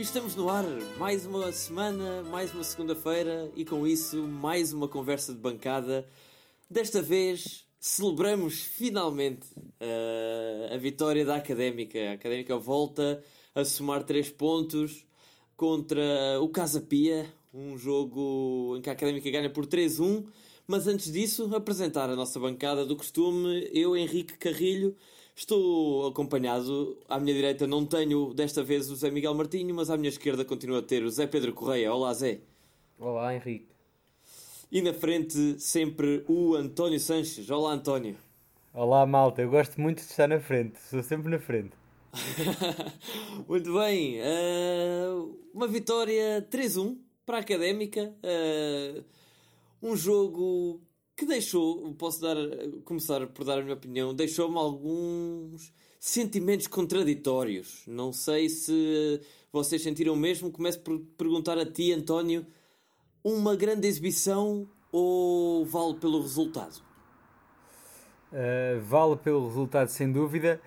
E estamos no ar, mais uma semana, mais uma segunda-feira e com isso mais uma conversa de bancada. Desta vez celebramos finalmente uh, a vitória da Académica. A Académica volta a somar 3 pontos contra o Casa Pia, um jogo em que a Académica ganha por 3-1. Mas antes disso, apresentar a nossa bancada do costume, eu, Henrique Carrilho Estou acompanhado, à minha direita não tenho desta vez o Zé Miguel Martinho, mas à minha esquerda continua a ter o Zé Pedro Correia. Olá Zé. Olá Henrique. E na frente sempre o António Sanches. Olá António. Olá malta, eu gosto muito de estar na frente, sou sempre na frente. muito bem, uh, uma vitória 3-1 para a Académica. Uh, um jogo que deixou, posso dar, começar por dar a minha opinião, deixou-me alguns sentimentos contraditórios. Não sei se vocês sentiram mesmo. Começo por perguntar a ti, António, uma grande exibição ou vale pelo resultado? Uh, vale pelo resultado, sem dúvida.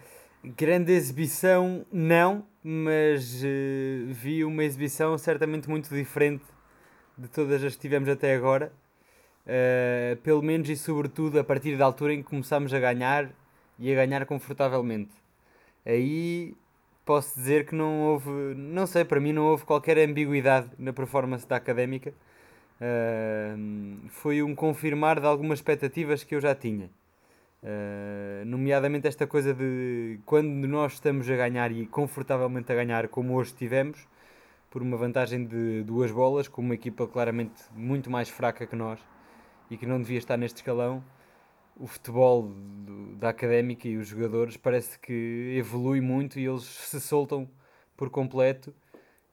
Grande exibição, não, mas uh, vi uma exibição certamente muito diferente de todas as que tivemos até agora. Uh, pelo menos e sobretudo a partir da altura em que começamos a ganhar e a ganhar confortavelmente. Aí posso dizer que não houve, não sei, para mim não houve qualquer ambiguidade na performance da académica. Uh, foi um confirmar de algumas expectativas que eu já tinha. Uh, nomeadamente esta coisa de quando nós estamos a ganhar e confortavelmente a ganhar, como hoje tivemos, por uma vantagem de duas bolas, com uma equipa claramente muito mais fraca que nós, e que não devia estar neste escalão, o futebol do, da académica e os jogadores parece que evolui muito e eles se soltam por completo.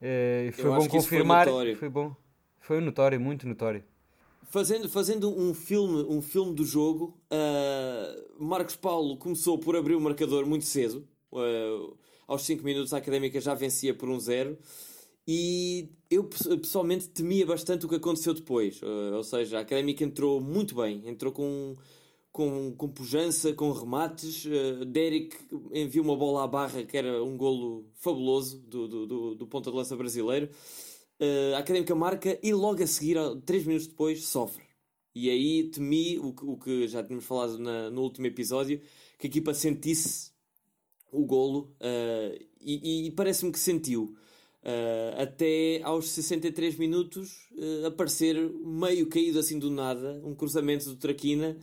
Uh, foi bom confirmar. Foi, foi, bom. Foi notório, muito notório. Fazendo, fazendo um filme, um filme do jogo, uh, Marcos Paulo começou por abrir o marcador muito cedo. Uh, aos 5 minutos a académica já vencia por um zero. E eu pessoalmente temia bastante o que aconteceu depois. Uh, ou seja, a Académica entrou muito bem, entrou com, com, com pujança, com remates. Uh, Derek enviou uma bola à barra que era um golo fabuloso do, do, do, do ponta de lança brasileiro. Uh, a Académica marca e logo a seguir, 3 minutos depois, sofre. E aí temi o que, o que já tínhamos falado na, no último episódio, que a equipa sentisse o golo uh, e, e parece-me que sentiu. Uh, até aos 63 minutos uh, aparecer meio caído assim do nada, um cruzamento do Traquina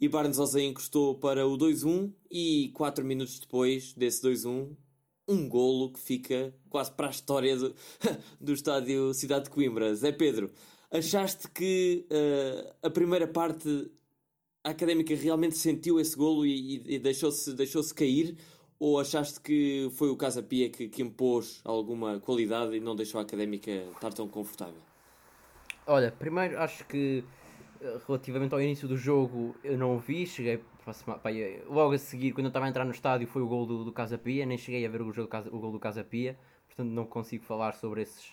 e Barnes Ozay encostou para o 2-1 e 4 minutos depois desse 2-1 um golo que fica quase para a história do, do estádio Cidade de Coimbra. Zé Pedro, achaste que uh, a primeira parte a Académica realmente sentiu esse golo e, e, e deixou-se deixou cair ou achaste que foi o Casa Pia que, que impôs alguma qualidade e não deixou a académica estar tão confortável? Olha, primeiro acho que eh, relativamente ao início do jogo eu não vi, cheguei logo a seguir, quando eu estava a entrar no estádio, foi o gol do, do Casa Pia, nem cheguei a ver o, jogo, o gol do Casa Pia, portanto não consigo falar sobre esses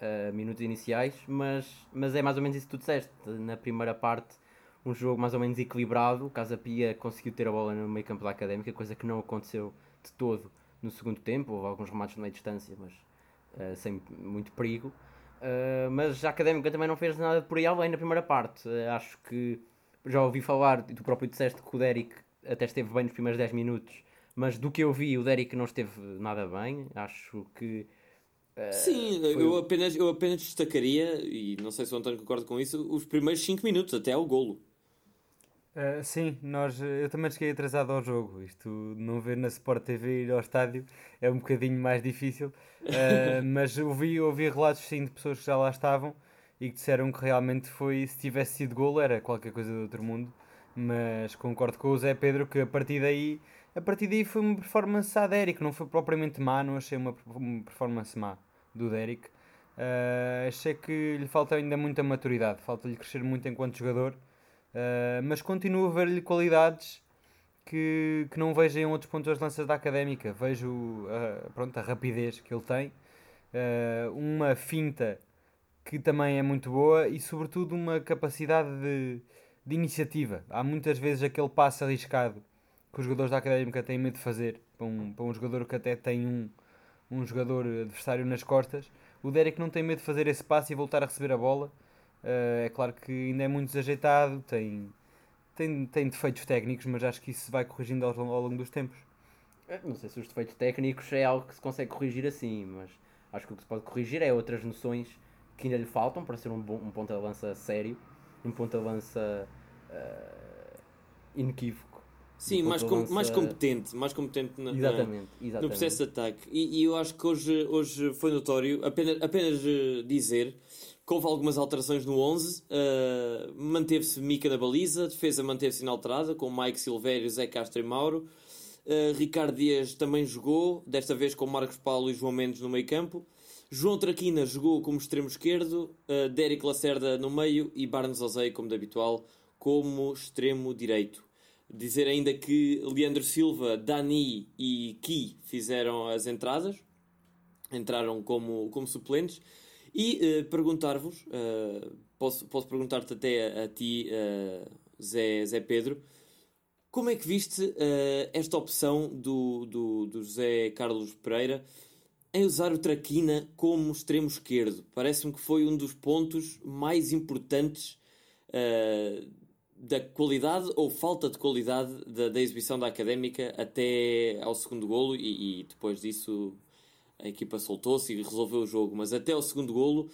uh, minutos iniciais, mas, mas é mais ou menos isso que tu disseste. Na primeira parte, um jogo mais ou menos equilibrado. O Casa Pia conseguiu ter a bola no meio campo da Académica, coisa que não aconteceu de todo no segundo tempo. Houve alguns remates de meia distância, mas uh, sem muito perigo. Uh, mas a Académica também não fez nada por aí além na primeira parte. Uh, acho que já ouvi falar, e tu próprio disseste que o Derek até esteve bem nos primeiros 10 minutos, mas do que eu vi, o Derek não esteve nada bem. Acho que. Sim, foi... eu, apenas, eu apenas destacaria, e não sei se o António concorda com isso, os primeiros 5 minutos até ao golo. Uh, sim, nós, eu também cheguei atrasado ao jogo. Isto não ver na Sport TV ir ao estádio é um bocadinho mais difícil. Uh, mas ouvi, ouvi relatos sim de pessoas que já lá estavam e que disseram que realmente foi, se tivesse sido golo, era qualquer coisa do outro mundo. Mas concordo com o Zé Pedro que a partir daí, a partir daí foi uma performance à Derek, não foi propriamente má, não achei uma, uma performance má do Derek. Uh, achei que lhe falta ainda muita maturidade, falta-lhe crescer muito enquanto jogador. Uh, mas continuo a ver-lhe qualidades que, que não vejo em outros pontos de lança da académica. Vejo uh, pronto, a rapidez que ele tem, uh, uma finta que também é muito boa e, sobretudo, uma capacidade de, de iniciativa. Há muitas vezes aquele passo arriscado que os jogadores da académica têm medo de fazer para um, para um jogador que até tem um, um jogador adversário nas costas. O Derek não tem medo de fazer esse passe e voltar a receber a bola. Uh, é claro que ainda é muito desajeitado, tem, tem, tem defeitos técnicos, mas acho que isso se vai corrigindo ao, ao longo dos tempos. É, não sei se os defeitos técnicos é algo que se consegue corrigir assim, mas acho que o que se pode corrigir é outras noções que ainda lhe faltam para ser um, bom, um ponto de lança sério, um ponto de lança uh, inequívoco. Sim, um mais, com, lança... mais competente, mais competente na, exatamente, exatamente. no processo de ataque. E, e, eu acho que hoje, hoje foi notório, apenas, apenas dizer houve algumas alterações no 11. Uh, manteve-se Mica da baliza, defesa manteve-se inalterada, com Mike Silvério, Zé Castro e Mauro. Uh, Ricardo Dias também jogou, desta vez com Marcos Paulo e João Mendes no meio campo. João Traquina jogou como extremo esquerdo, uh, Derek Lacerda no meio e Barnes Ozei, como de habitual, como extremo direito. Dizer ainda que Leandro Silva, Dani e Ki fizeram as entradas, entraram como, como suplentes. E uh, perguntar-vos, uh, posso, posso perguntar-te até a, a ti, Zé, Zé Pedro, como é que viste uh, esta opção do, do, do José Carlos Pereira em usar o Traquina como extremo esquerdo? Parece-me que foi um dos pontos mais importantes uh, da qualidade ou falta de qualidade da, da, exibição da Académica até ao segundo golo e, e depois disso a equipa soltou-se e resolveu o jogo. Mas até ao segundo golo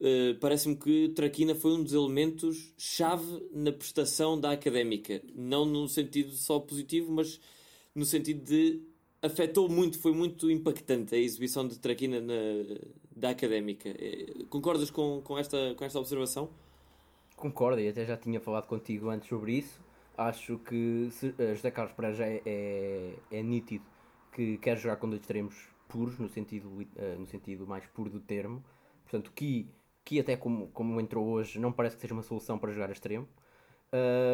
Uh, parece-me que Traquina foi um dos elementos chave na prestação da académica. Não no sentido só positivo, mas no sentido de afetou muito, foi muito impactante a exibição de Traquina na, da académica. Uh, concordas com, com, esta, com esta observação? Concordo, e até já tinha falado contigo antes sobre isso. Acho que se, uh, José Carlos Pereira é, é, é, nítido que quer jogar com dois extremos puros, no sentido, no sentido mais puro do termo. Portanto, que que até como, como entrou hoje não parece que seja uma solução para jogar a extremo.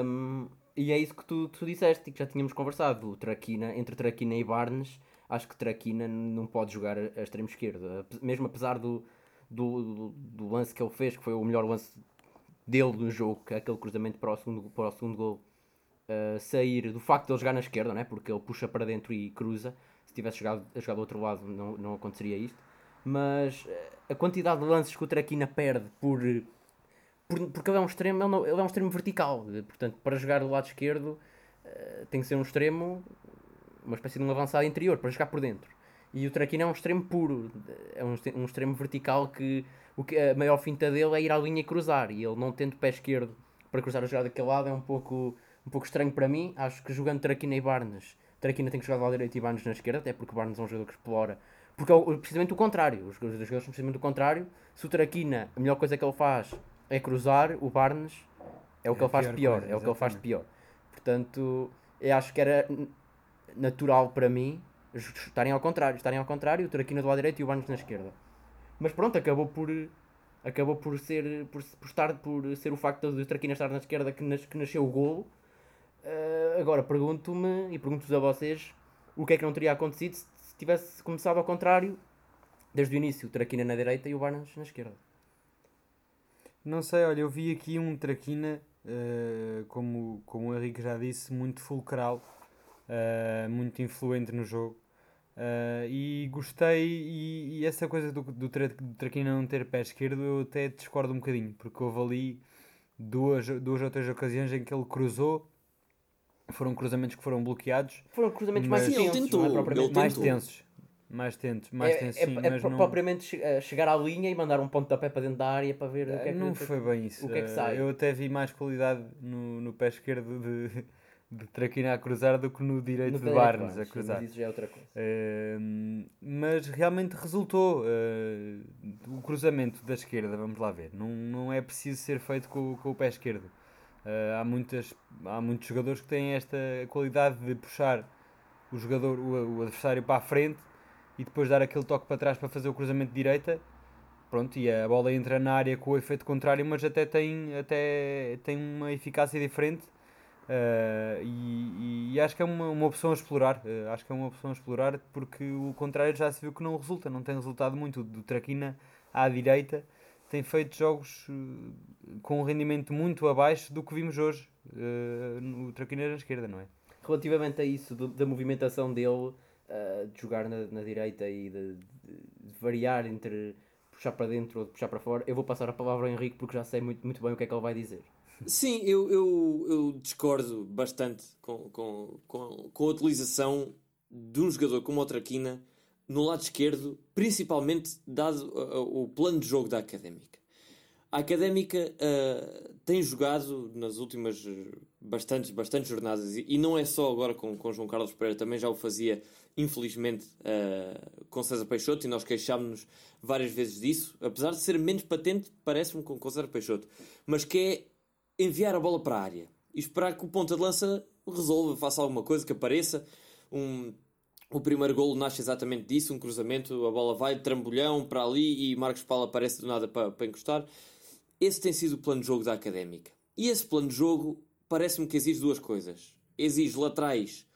Um, e é isso que tu, tu disseste e que já tínhamos conversado. Traquina, entre Traquina e Barnes, acho que Traquina não pode jogar a extremo esquerdo. Mesmo apesar do, do, do, do, lance que ele fez, que foi o melhor lance dele no jogo, que é aquele cruzamento para o segundo, para o segundo gol, uh, sair do facto de ele jogar na esquerda, né? porque ele puxa para dentro e cruza. Se tivesse jogado, jogado do outro lado, não, não aconteceria isto mas eh, a quantidade de lances que o Traquina perde por, por porque ele é um extremo, ele, não, ele, é um extremo vertical, portanto, para jogar do lado esquerdo uh, tem que ser um extremo, uma espécie de um avançado interior, para jogar por dentro. E o Traquina é um extremo puro, é um, um extremo vertical que, o que a maior finta dele é ir à linha e cruzar, e ele não tendo pé esquerdo para cruzar a jogada daquele lado é um pouco, um pouco estranho para mim. Acho que jogando Traquina e Barnes, Traquina tem que jogar do lado direito e Barnes na esquerda, até porque Barnes é um jogador que explora porque é precisamente o contrário. Os jogadores são precisamente o contrário. Se o Traquina, a melhor coisa que ele faz é cruzar, o Barnes é o que é ele faz de pior. Coisa, é o que ele faz de pior. Portanto, eu acho que era natural para mim estarem ao contrário. Estarem ao contrário, o Traquina do lado direito e o Barnes na esquerda. Mas pronto, acabou por acabou por ser por, por estar por ser o facto de o Traquina estar na esquerda que, nas, que nasceu o golo. Uh, agora pergunto-me e pergunto-vos a vocês o que é que não teria acontecido se tivesse começado ao contrário, desde o início, o Traquina na direita e o Barnes na esquerda. Não sei, olha, eu vi aqui um Traquina, uh, como, como o Henrique já disse, muito fulcral, uh, muito influente no jogo. Uh, e gostei, e, e, essa coisa do, do, tra, do Traquina não ter pé esquerdo, eu até discordo um bocadinho, porque houve ali duas, duas ou três ocasiões em que ele cruzou foram cruzamentos que foram bloqueados. Foram cruzamentos mais tensos, tentou, não é propriamente mais tensos. Mais tensos, mais é, tensos, é, sim, é, mas não... propriamente eh, chegar à linha e mandar um pontapé para dentro da área para ver o que é que Não foi bem isso. O que é que sai. Eu até vi mais qualidade no, no pé esquerdo de, de Traquina a cruzar do que no direito no de Barnes a cruzar. Mas isso já é outra coisa. Uh, mas realmente resultou uh, o cruzamento da esquerda, vamos lá ver. Não, não é preciso ser feito com, com o pé esquerdo. Uh, há, muitas, há muitos jogadores que têm esta qualidade de puxar o jogador, o, o, adversário para a frente e depois dar aquele toque para trás para fazer o cruzamento de direita. Pronto, e a bola entra na área com o efeito contrário, mas até tem, até tem uma eficácia diferente. Uh, e, e, acho que é uma, uma opção a explorar. Uh, acho que é uma opção a explorar porque o contrário já se viu que não resulta, não tem resultado muito. Do Traquina à direita tem feito jogos uh, com um rendimento muito abaixo do que vimos hoje uh, no Traquineiro à esquerda, não é? Relativamente a isso, do, da movimentação dele, uh, de jogar na, na direita e de, variar entre puxar para dentro ou puxar para fora, eu vou passar a palavra ao Henrique porque já sei muito, muito bem o que é que ele vai dizer. Sim, eu, eu, eu discordo bastante com, com, com, com a utilização de um jogador como o Traquina no lado esquerdo, principalmente dado uh, o plano de jogo da Académica. A Académica uh, tem jogado nas últimas bastantes, bastantes jornadas, e, e, não é só agora com, com João Carlos Pereira, também já o fazia, infelizmente, uh, com César Peixoto, e nós queixámos-nos várias vezes disso, apesar de ser menos patente, parece-me, com, com César Peixoto, mas que é enviar a bola para a área e esperar que o ponta de lança resolva, faça alguma coisa, que apareça. Um, o primeiro golo nasce exatamente disso, um cruzamento, a bola vai, trambolhão para ali e Marcos Paulo aparece do nada para, para encostar. Esse tem sido o plano de jogo da Académica. E esse plano de jogo parece-me que exige duas coisas. Exige laterais,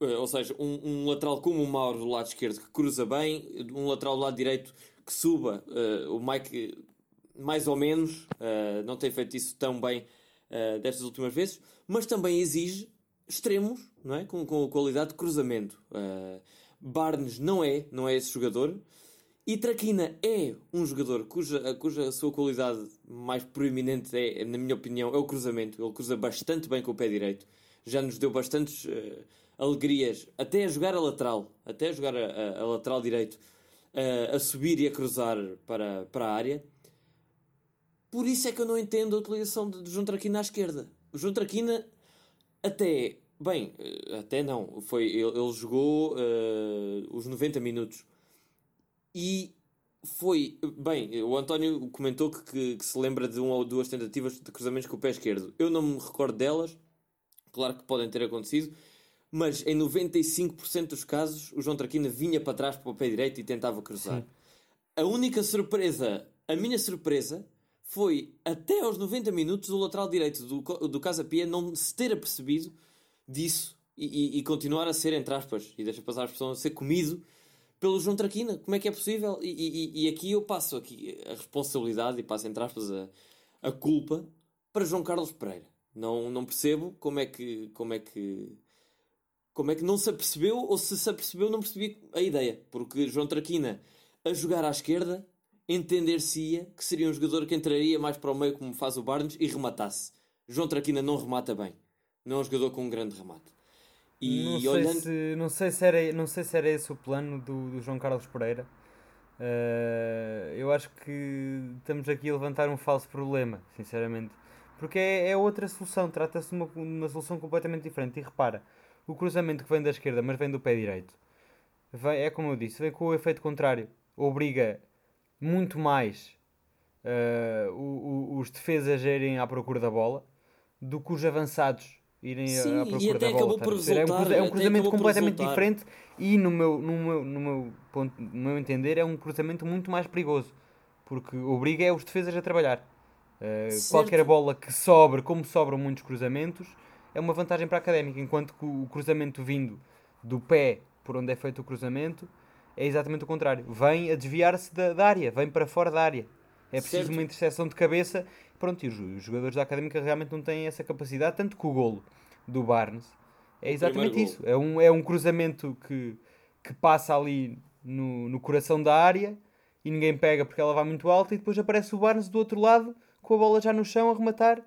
eh, ou seja, um, um, lateral como o Mauro do lado esquerdo que cruza bem, um lateral do lado direito que suba. Uh, o Mike mais ou menos, uh, não tem feito isso tão bem uh, destas últimas vezes, mas também exige extremos, não é? com, com qualidade de cruzamento. Uh, Barnes não é, não é esse jogador. E Traquina é um jogador cuja, cuja sua qualidade mais proeminente é, na minha opinião, é o cruzamento. Ele cruza bastante bem com o pé direito. Já nos deu bastantes uh, alegrias, até a jogar a lateral, até a jogar a, a, a lateral direito, uh, a subir e a cruzar para, para a área. Por isso é que eu não entendo a utilização de, de João Traquina à esquerda. O João Traquina até, bem, eh, até não, foi, ele, ele jogou uh, os 90 minutos e foi, bem, o António comentou que, que, que, se lembra de uma ou duas tentativas de cruzamentos com o pé esquerdo. Eu não me recordo delas, claro que podem ter acontecido, mas em 95% dos casos o João Traquina vinha para trás para o pé direito e tentava cruzar. Sim. A única surpresa, a minha surpresa, foi até aos 90 minutos o lateral direito do, do Casa Pia não se ter apercebido disso e, e, e, continuar a ser, entre aspas, e deixa passar a expressão, a ser comido pelo João Traquina. Como é que é possível? E, e, aqui eu passo aqui a responsabilidade e passo, entre aspas, a, a culpa para João Carlos Pereira. Não, não percebo como é que. Como é que como é que não se apercebeu, ou se se apercebeu, não percebi a ideia. Porque João Traquina a jogar à esquerda entender-se-ia que seria um jogador que entraria mais para o meio como faz o Barnes e rematasse. João Traquina não remata bem. Não é um jogador com um grande remate. E não sei, olhando... se, não, sei se era, não sei se era esse o plano do, do João Carlos Pereira. Uh, eu acho que estamos aqui a levantar um falso problema, sinceramente. Porque é, é outra solução, trata-se de uma, uma solução completamente diferente. E repara, o cruzamento que vem da esquerda, mas vem do pé direito, vem, é como eu disse, vem com o efeito contrário. Obriga muito mais uh, o, o, os defesas irem à procura da bola do que os avançados irem Sim, à procura da bola. Por resultar, é um, é um cruzamento completamente diferente e, no meu, no, meu, no, meu ponto, no meu entender, é um cruzamento muito mais perigoso porque obriga é os defesas a trabalhar. Uh, qualquer bola que sobre, como sobram muitos cruzamentos, é uma vantagem para a académica, enquanto que o cruzamento vindo do pé por onde é feito o cruzamento é exatamente o contrário. Vem a desviar-se da, da, área, vem para fora da área. É preciso certo. uma interseção de cabeça. Pronto, e os, os, jogadores da Académica realmente não têm essa capacidade, tanto que o golo do Barnes é exatamente isso. É um, é um cruzamento que, que passa ali no, no coração da área e ninguém pega porque ela vai muito alta e depois aparece o Barnes do outro lado com a bola já no chão a rematar.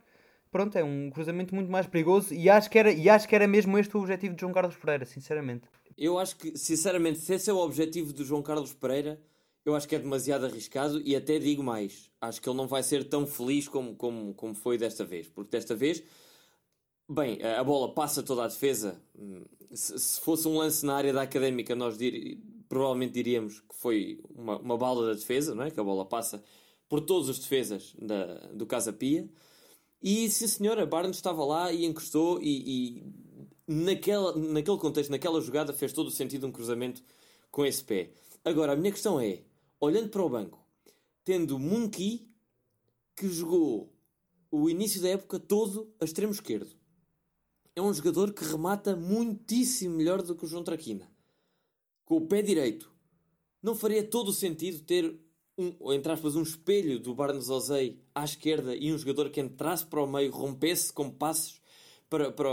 Pronto, é um cruzamento muito mais perigoso e acho que era, e acho que era mesmo este o objetivo de João Carlos Pereira, sinceramente. Eu acho que, sinceramente, se esse é o objetivo do João Carlos Pereira, eu acho que é demasiado arriscado e até digo mais. Acho que ele não vai ser tão feliz como, como, como foi desta vez. Porque desta vez, bem, a bola passa toda a defesa. Se, se fosse um lance na área da académica, nós dir, provavelmente diríamos que foi uma, uma bala da defesa, não é? Que a bola passa por todos os defesas da, do Casa Pia. E sim, senhora, Barnes estava lá e encostou e, e naquela, naquele contexto, naquela jogada, fez todo o sentido um cruzamento com esse pé. Agora, a minha questão é, olhando para o banco, tendo Munki, que jogou o início da época todo a extremo esquerdo, é um jogador que remata muitíssimo melhor do que o João Traquina. Com o pé direito. Não faria todo o sentido ter, um, entre aspas, um espelho do Barnes Ozei à esquerda e um jogador que entrasse para o meio, rompesse com passos para, para,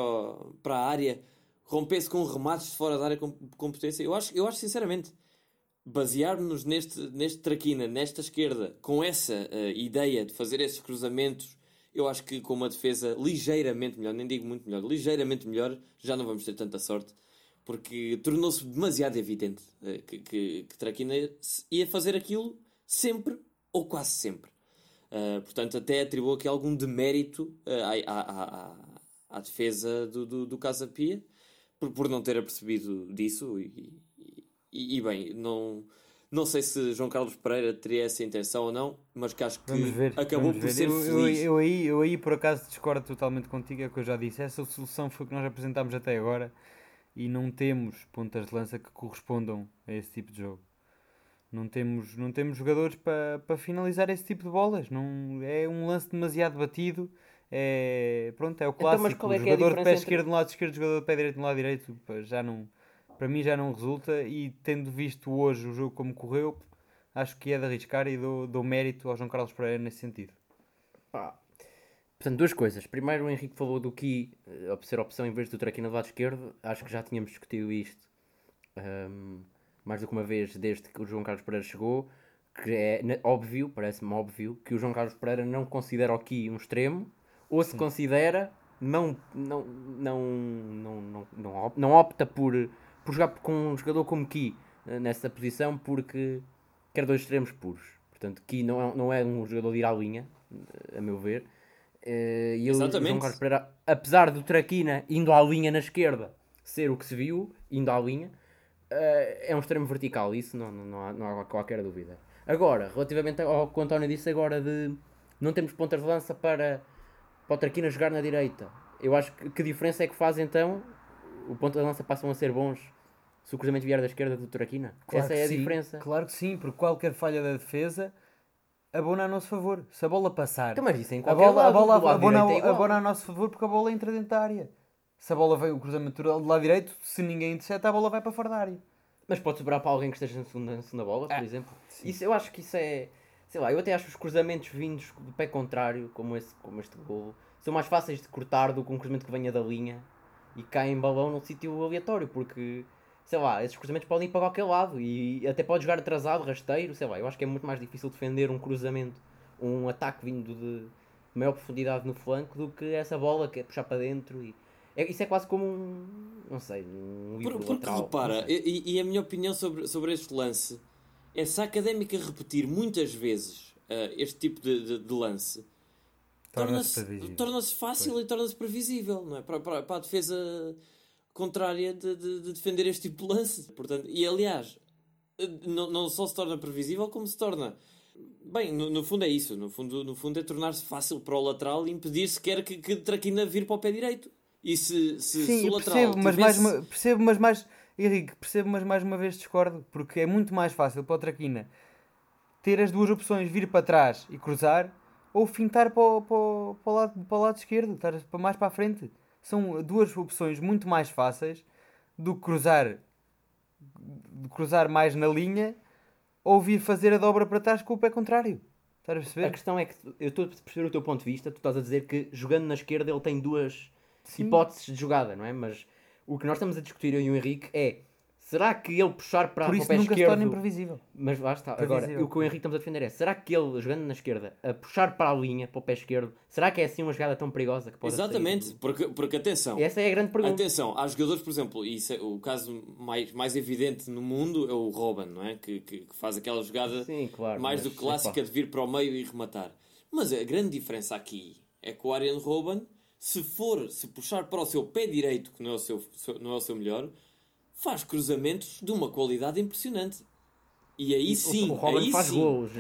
para a área, rompesse com remates de fora da área com competência. Eu acho, eu acho sinceramente, basearmos-nos neste, neste traquina, nesta esquerda, com essa uh, ideia de fazer esses cruzamentos, eu acho que com uma defesa ligeiramente melhor, nem digo muito melhor, ligeiramente melhor, já não vamos ter tanta sorte, porque tornou-se demasiado evidente uh, que, que, que Traquina ia fazer aquilo sempre ou quase sempre. Uh, portanto, até atribuo aqui algum demérito à, à, à, à, defesa do, do, do Casa Pia por, por não ter apercebido disso e, e, e, bem, não, não sei se João Carlos Pereira teria essa intenção ou não, mas que acho que ver, acabou por ver. ser eu, feliz. Eu, eu, aí, eu aí por acaso discordo totalmente contigo, é o que eu já disse. Essa solução foi o que nós apresentámos até agora e não temos pontas de lança que correspondam a esse tipo de jogo. Não temos, não temos jogadores para pa finalizar esse tipo de bolas. Não, é um lance demasiado batido. É, pronto, é o clássico. Então, é, é jogador de pé esquerdo no lado esquerdo, jogador de pé direito no lado direito. Já não, para mim já não resulta e tendo visto hoje o jogo como correu, acho que é de arriscar e dou, dou mérito ao João Carlos Pereira nesse sentido. Pá. Portanto, duas coisas. Primeiro, o Henrique falou do Ki uh, ser opção em vez do Traquina do lado esquerdo. Acho que já tínhamos discutido isto um, mais do que uma vez desde que o João Carlos Pereira chegou. Que é óbvio, parece-me óbvio, que o João Carlos Pereira não considera o Ki um extremo, ou se considera, não, não, não, não, não, não, opta por por jogar com um jogador como Ki eh, nessa posição porque quer dois extremos puros. Portanto, Ki não é, não é um jogador de ir à linha, eh, a meu ver. Eh, e Exatamente. João Carlos Pereira, apesar do Traquina indo à linha na esquerda ser o que se viu, indo à linha, é um extremo vertical. Isso não, não, há, não há qualquer dúvida. Agora, relativamente ao que o António disse agora de não temos pontas de lança para, para o Traquina jogar na direita. Eu acho que que diferença é que faz então o ponto de lança passam a ser bons se o cruzamento vier da esquerda do Turaquina. Claro Essa é a sim. diferença. Claro que sim, porque qualquer falha da defesa abona a nosso favor. Se a bola passar. Então, mas isso em qualquer a bola, lado, a bola abona, é abona a nosso favor porque a bola entra dentro da área. Se a bola veio o cruzamento do lado direito, se ninguém intercepta, a bola vai para fora da área. Mas pode sobrar para alguém que esteja na segunda, na segunda bola, por ah, exemplo. Isso, eu acho que isso é. Sei lá, eu até acho os cruzamentos vindos do pé contrário, como, esse, como este gol, são mais fáceis de cortar do que um cruzamento que venha da linha e cai em balão num sítio aleatório, porque sei lá, esses cruzamentos podem ir para qualquer lado e até pode jogar atrasado, rasteiro, sei lá. Eu acho que é muito mais difícil defender um cruzamento, um ataque vindo de maior profundidade no flanco do que essa bola que é puxar para dentro e. É, isso é quase como um. Não sei, um livro Por, Porque repara, e, e, a minha opinião sobre, sobre este lance é se a académica repetir muitas vezes uh, este tipo de, de, de lance. Torna-se torna fácil pois. e torna-se previsível não é? para, para, para a defesa contrária de, de, de, defender este tipo de lance. Portanto, e aliás, não, não só se torna previsível, como se torna. Bem, no, no fundo é isso. No fundo, no fundo é tornar-se fácil para o lateral e impedir sequer que, que Traquina vir para o pé direito. E se, se, Sim, se o lateral. Percebo, mas tivesse... mais percebo, mas mais. Henrique, percebo, mas mais uma vez discordo, porque é muito mais fácil para o Traquina ter as duas opções, vir para trás e cruzar, ou fintar para o, para o, para o, lado, para o lado esquerdo, estar mais para a frente são duas opções muito mais fáceis do que cruzar, cruzar mais na linha ou vir fazer a dobra para trás com o pé contrário. Estás a perceber? A questão é que eu estou a perceber o teu ponto de vista. Tu estás a dizer que jogando na esquerda ele tem duas Sim. hipóteses de jogada, não é? Mas o que nós estamos a discutir eu e o Henrique é Será que ele puxar para, Por isso o pé nunca esquerdo... se torna imprevisível. Mas lá está. Agora, o que o Henrique estamos a defender é, será que ele, jogando na esquerda, a puxar para a linha, para o pé esquerdo, será que é assim uma jogada tão perigosa que pode Exatamente, sair? porque, porque atenção... Essa é a grande pergunta. Atenção, há jogadores, por exemplo, e é, o caso mais, mais evidente no mundo é o Robin, não é? Que, que, que faz aquela jogada Sim, claro, mais do que clássica de vir para o meio e rematar. Mas a grande diferença aqui é que o Ariane Robin, se for, se puxar para o seu pé direito, que não é o seu, não é o seu melhor faz cruzamentos de uma qualidade impressionante. E aí e sim, o aí faz sim. Gols.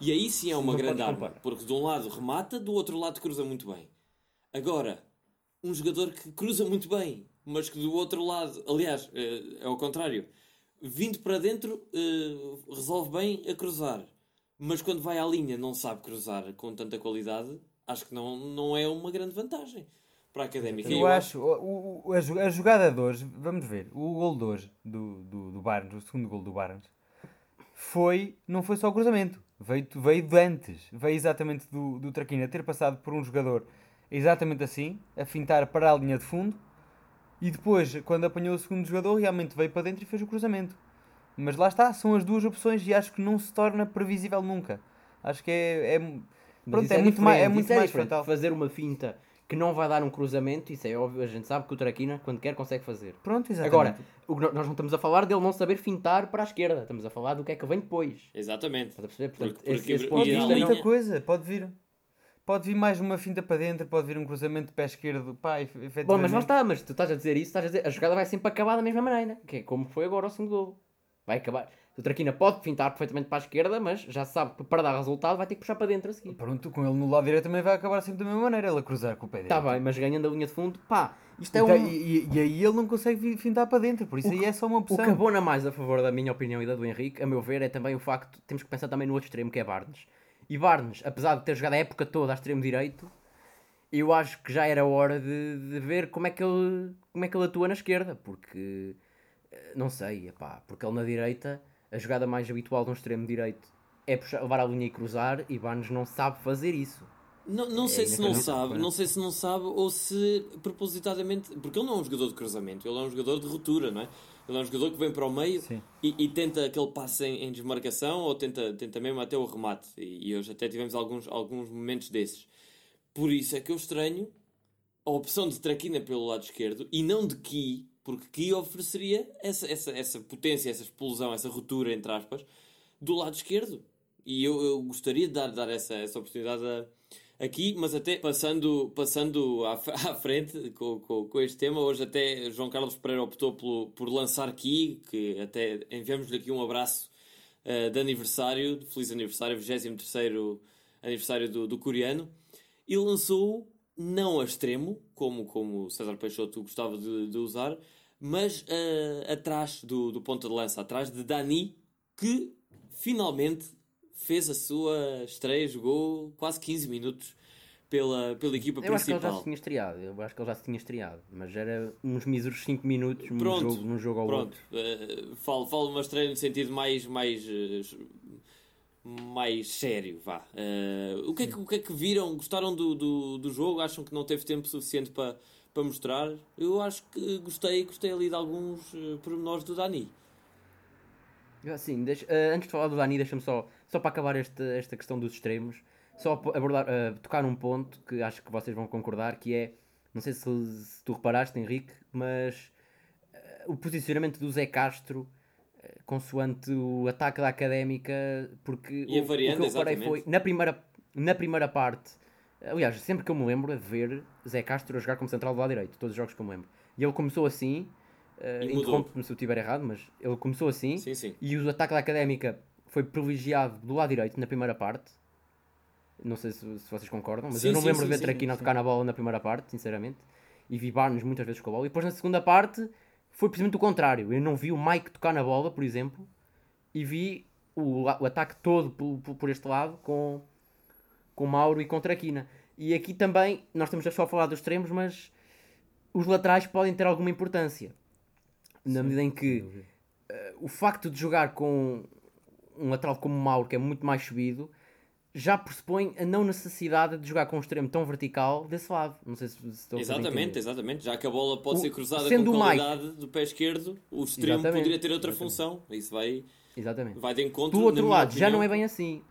E aí sim é uma grande arma, porque de um lado remata, do outro lado cruza muito bem. Agora, um jogador que cruza muito bem, mas que do outro lado, aliás, é, é ao contrário, vindo para dentro, é, resolve bem a cruzar, mas quando vai à linha não sabe cruzar com tanta qualidade, acho que não, não é uma grande vantagem para a Académica. Eu, eu acho, o, o, a jogada de hoje, vamos ver, o gol de hoje do, do, do Barnes, o segundo gol do Barnes, foi, não foi só o cruzamento, veio, veio de antes, veio exatamente do, do Traquina ter passado por um jogador exatamente assim, a fintar para a linha de fundo, e depois, quando apanhou o segundo jogador, realmente veio para dentro e fez o cruzamento. Mas lá está, são as duas opções e acho que não se torna previsível nunca. Acho que é, é, pronto, isso é, muito mais, é muito isso é mais diferente. frontal. Fazer uma finta que não vai dar um cruzamento, isso é óbvio, a gente sabe que o Traquina, quando quer, consegue fazer. Pronto, exatamente. Agora, o que nós não estamos a falar dele não saber fintar para a esquerda, estamos a falar do que é que vem depois. Exatamente. Estás a perceber? Portanto, Porque- esse, porque esse e ponto Pode de vir linha- não- muita coisa, pode vir. Pode vir mais uma finta para dentro, pode vir um cruzamento de pé esquerdo. Pá, efe- efetivamente. Bom, mas lá está, mas tu estás a dizer isso, estás a dizer, a jogada vai sempre acabar da mesma maneira, que é como foi agora o segundo gol. Vai acabar. O Traquina pode fintar perfeitamente para a esquerda, mas já sabe que para dar resultado vai ter que puxar para dentro a seguir. Pronto, com ele no lado direito também vai acabar sempre da mesma maneira, ele a cruzar com o pé direito. Está bem, mas ganhando a linha de fundo, pá, isto é tá- um... e, e- aí ele não consegue fintar para dentro, por isso O aí que- é só uma O opção. que abona mais a favor da minha opinião e da do Henrique, a meu ver, é também o facto, temos que pensar também no outro extremo, que é Barnes. E Barnes, apesar de ter jogado a época toda a extremo direito, eu acho que já era hora de, de ver como é, que ele, como é que ele atua na esquerda, porque, eh, não sei, epá, porque ele na direita, a jogada mais habitual de um extremo direito é puxar, levar a linha e cruzar, e Barnes não sabe fazer isso. Não, não sei se não sabe, é. não sei se não sabe ou se propositadamente. Porque ele não é um jogador de cruzamento, ele é um jogador de ruptura, não é? Ele é um jogador que vem para o meio e, e tenta aquele passe em, em desmarcação ou tenta, tenta mesmo até o remate. E, e hoje até tivemos alguns, alguns momentos desses. Por isso é que eu estranho a opção de Traquina pelo lado esquerdo e não de Ki, porque Ki ofereceria essa, essa, essa potência, essa explosão, essa ruptura, entre aspas, do lado esquerdo. E eu, eu gostaria de dar, dar essa, essa oportunidade a, aqui, mas até passando, passando à, à frente com, com, com este tema, hoje até João Carlos Pereira optou pelo, por lançar Ki, que até enviamos-lhe aqui um abraço eh, de aniversário, de feliz aniversário, 23 aniversário do, do coreano, e lançou não a extremo, como, como César Peixoto gostava de, de usar, mas eh, atrás do, do ponta de lança, atrás de Dani, que finalmente fez a sua estreia, jogou quase 15 minutos pela, pela equipa Eu acho que ele já principal. se tinha estreado, eu acho que ele já se tinha estreado, mas era uns míseros 5 minutos num jogo, num jogo ao Pronto, outro. eh, falo, falo uma estreia no sentido mais, mais, eh, mais sério, vá. Eh, o, que é que, o que é que viram? Gostaram do, do, do jogo? Acham que não teve tempo suficiente para para mostrar? Eu acho que gostei, gostei ali de alguns eh, pormenores do Dani. Assim, deixa- eh, antes de falar do Dani, deixa-me só, só para acabar esta, esta questão dos extremos, só abordar, eh, tocar num ponto que acho que vocês vão concordar, que é, não sei se, se tu reparaste, Henrique, mas eh, o posicionamento do Zé Castro, consoante o ataque da Académica, porque E a o, variante, o que eu reparei foi, na primeira, na primeira parte, aliás, sempre que eu me lembro é de ver Zé Castro a jogar como central do lado direito, todos os jogos que eu me lembro. E ele começou assim, eh, E mudou. interrompe-me se eu estiver errado, mas ele começou assim, Sim, sim. e o ataque da Académica foi privilegiado do lado direito na primeira parte. Não sei se, se vocês concordam, mas Sim, eu não lembro de ver Traquina a sim. tocar na bola na primeira parte, sinceramente. E vi Barnes muitas vezes com a bola. E depois na segunda parte foi precisamente o contrário. Eu não vi o Mike tocar na bola, por exemplo, e vi o, o ataque todo por, por- por este lado com, com Mauro e com Traquina. E aqui também, nós estamos só a falar dos extremos, mas os laterais podem ter alguma importância. Na medida em que eh, o facto de jogar com um lateral como o Mauro, que é muito mais subido, já pressupõe a não necessidade de jogar com um extremo tão vertical desse lado. Não sei se, se estou Exatamente, exatamente. Já que a bola pode O- ser cruzada sendo com o Mike- qualidade do pé esquerdo, o extremo Exatamente, poderia ter outra exatamente. função. Isso vai, Exatamente. vai de encontro Do outro lado, já opinião. não é bem assim.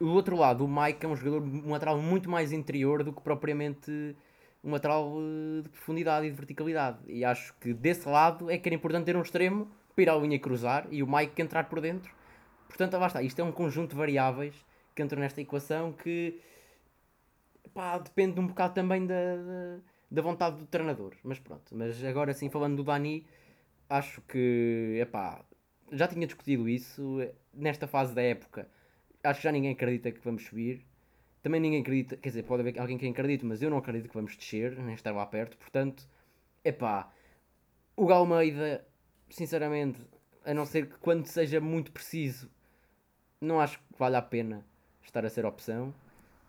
Do outro lado, o Mike é um jogador, um lateral muito mais interior do que propriamente um lateral eh, de profundidade e de verticalidade. E acho que desse lado é que era importante ter um extremo para ir à linha cruzar e o Mike entrar por dentro. Portanto, lá está. Isto é um conjunto de variáveis que entram nesta equação que pá, depende um bocado também da, da, vontade do treinador. Mas pronto. Mas agora sim, falando do Dani, acho que epá, já tinha discutido isso nesta fase da época. Acho que já ninguém acredita que vamos subir. Também ninguém acredita, quer dizer, pode haver alguém que acredite, mas eu não acredito que vamos descer, nem estar lá perto. Portanto, epá, o Galmeida, sinceramente, a não ser que quando seja muito preciso, não acho que vale a pena estar a ser opção.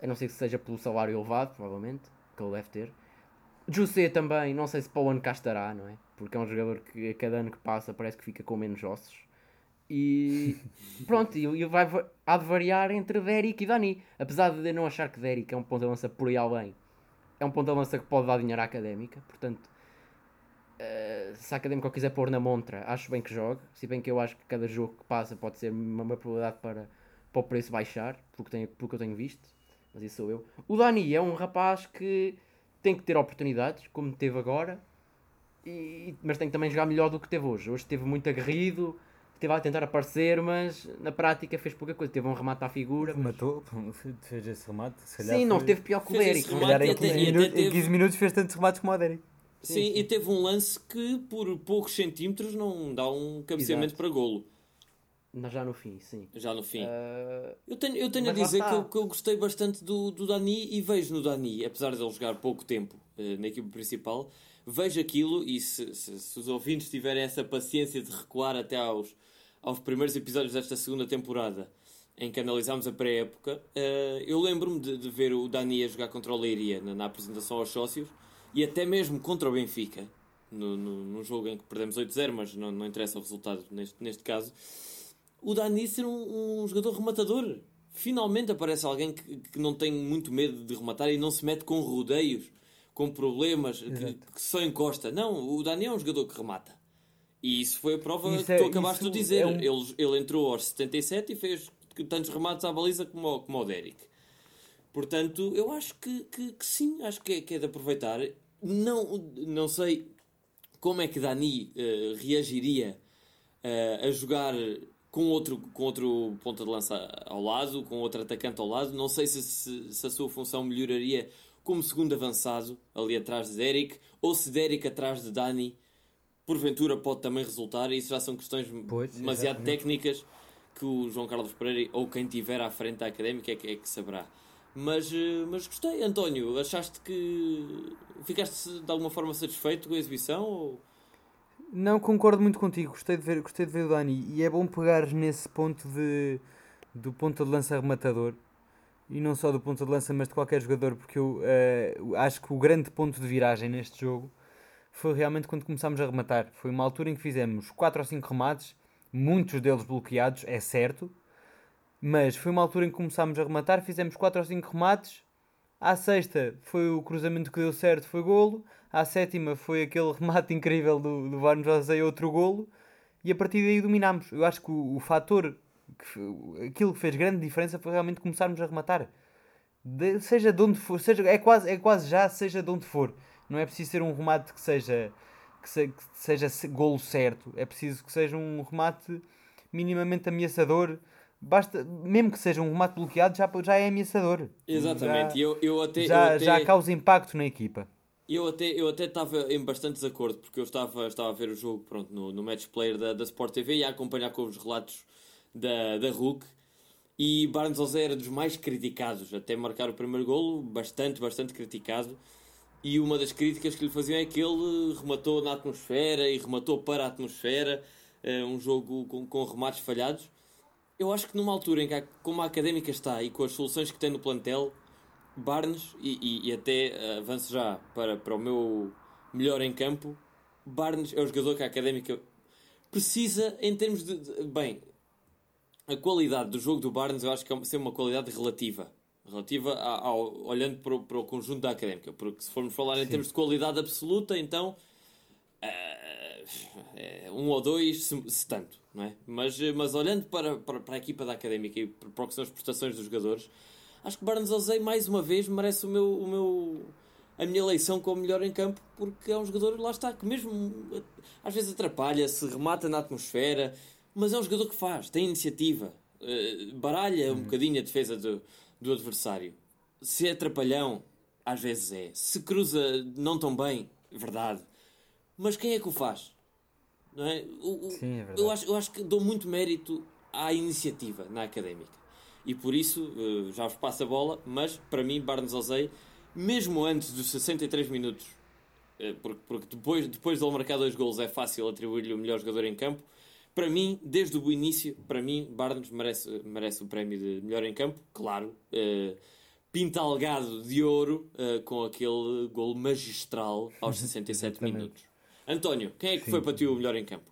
A não ser que seja pelo salário elevado, provavelmente, que ele deve ter. José também, não sei se para o ano cá estará, não é? Porque é um jogador que a cada ano que passa parece que fica com menos ossos. E pronto, e vai, va- há de variar entre Derek e Dani. Apesar de eu não achar que Derek é um ponto de lança por aí além, é um ponto de lança que pode dar dinheiro à académica. Portanto, Uh, se a Académica o quiser pôr na montra, acho bem que jogue. Se bem que eu acho que cada jogo que passa pode ser uma, uma probabilidade para, para o preço baixar, porque, tenho, porque eu tenho visto. Mas isso sou eu. O Dani é um rapaz que tem que ter oportunidades, como teve agora, e, mas tem que também jogar melhor do que teve hoje. Hoje esteve muito aguerrido, esteve a tentar aparecer, mas na prática fez pouca coisa. Teve um remate à figura. Matou, fez esse remate. Sim, não teve pior que o Derek. Se calhar em 15, minutos, teve... 15 minutos fez tantos remates como o Derek. Sim, sim, e teve um lance que por poucos centímetros não dá um cabeceamento Exato. para golo. Já no fim, sim. Já no fim. Uh... Eu tenho, eu tenho a dizer que eu, que eu, gostei bastante do, do Dani e vejo no Dani, apesar de ele jogar pouco tempo uh, na equipe principal, vejo aquilo e se, se, se, os ouvintes tiverem essa paciência de recuar até aos, aos primeiros episódios desta segunda temporada em que analisámos a pré-época, uh, eu lembro-me de, de, ver o Dani a jogar contra o Leiria na, na, apresentação aos sócios e até mesmo contra o Benfica, no, no, num jogo em que perdemos 8-0, mas não, não interessa o resultado neste, neste caso o Dani ser um, um, jogador rematador. Finalmente aparece alguém que, que, não tem muito medo de rematar e não se mete com rodeios, com problemas, que, que, só encosta. Não, o Dani é um jogador que remata. E isso foi a prova isso que tu é, acabaste de dizer. É um... ele, ele entrou aos 77 e fez tantos remates à baliza como, como o Derek. Portanto, eu acho que, que, que sim, acho que é, que é, de aproveitar. Não, não sei como é que Dani uh, reagiria uh, a jogar com outro, com outro ponta de lança ao lado, com outro atacante ao lado. Não sei se, se, se a sua função melhoraria como segundo avançado, ali atrás de Derek, ou se Derek atrás de Dani, porventura pode também resultar. Isso já são questões pois, demasiado exatamente. técnicas que o João Carlos Pereira ou quem tiver à frente da académica é que, é que saberá. Mas, eh, mas gostei, António. Achaste que ficaste de alguma forma satisfeito com a exibição? Ou não, concordo muito contigo. Gostei de ver, gostei de ver o Dani. E é bom pegar nesse ponto de, do ponto de lança rematador. E não só do ponto de lança, mas de qualquer jogador. Porque eu uh, acho que o grande ponto de viragem neste jogo foi realmente quando começámos a rematar. Foi uma altura em que fizemos 4 ou 5 remates, muitos deles bloqueados, é certo. Mas foi uma altura em que começámos a rematar, fizemos 4 ou 5 remates. À sexta foi o cruzamento que deu certo, foi golo à sétima foi aquele remate incrível do, do Van José, outro golo, e a partir daí dominámos. Eu acho que o, o fator, que, aquilo que fez grande diferença foi realmente começarmos a rematar. De, seja de onde for, seja, é, quase, é quase já, seja de onde for. Não é preciso ser um remate que seja, que, se, que seja golo certo, é preciso que seja um remate minimamente ameaçador. Basta, mesmo que seja um remate bloqueado, já, já é ameaçador. Exatamente, já, eu, eu até, já, eu até... já causa impacto na equipa. Eu até eu até estava em bastante desacordo porque eu estava estava a ver o jogo pronto no, no match player da, da Sport TV e a acompanhar com os relatos da da Hulk. E Barnes José era dos mais criticados até marcar o primeiro golo bastante bastante criticado. E uma das críticas que lhe faziam é que ele rematou na atmosfera e rematou para a atmosfera uh, um jogo com, com remates falhados. Eu acho que numa altura em que como a académica está e com as soluções que tem no plantel Barnes, e, e, e, até avanço já para, para o meu melhor em campo, Barnes é o jogador que a Académica precisa em termos de, de, Bem, a qualidade do jogo do Barnes eu acho que é ser uma qualidade relativa. Relativa ao, ao olhando para o, para o, conjunto da Académica. Porque se formos falar em Sim. termos de qualidade absoluta, então... Uh, um ou dois, se, se, tanto, não é? Mas, mas olhando para, para, para a equipa da Académica e para o que são as prestações dos jogadores acho que Barnes Ozei mais uma vez merece o meu, o meu a minha eleição como melhor em campo porque é um jogador, lá está, que mesmo às vezes atrapalha, se remata na atmosfera, mas é um jogador que faz, tem iniciativa, uh, baralha um uhum. bocadinho a defesa do, do adversário. Se é atrapalhão, às vezes é. Se cruza não tão bem, verdade. Mas quem é que o faz? Não é? O, Sim, é verdade. Eu acho, eu acho que dou muito mérito à iniciativa na académica e por isso uh, já vos passo a bola, mas para mim Barnes Ozei, mesmo antes dos 63 minutos, uh, porque, porque depois, depois de ele marcar dois gols é fácil atribuir-lhe o melhor jogador em campo, para mim, desde o início, para mim Barnes merece, merece o prémio de melhor em campo, claro, uh, pintalgado de ouro com aquele gol magistral aos 67 minutos. António, quem é que Sim. foi para ti o melhor em campo?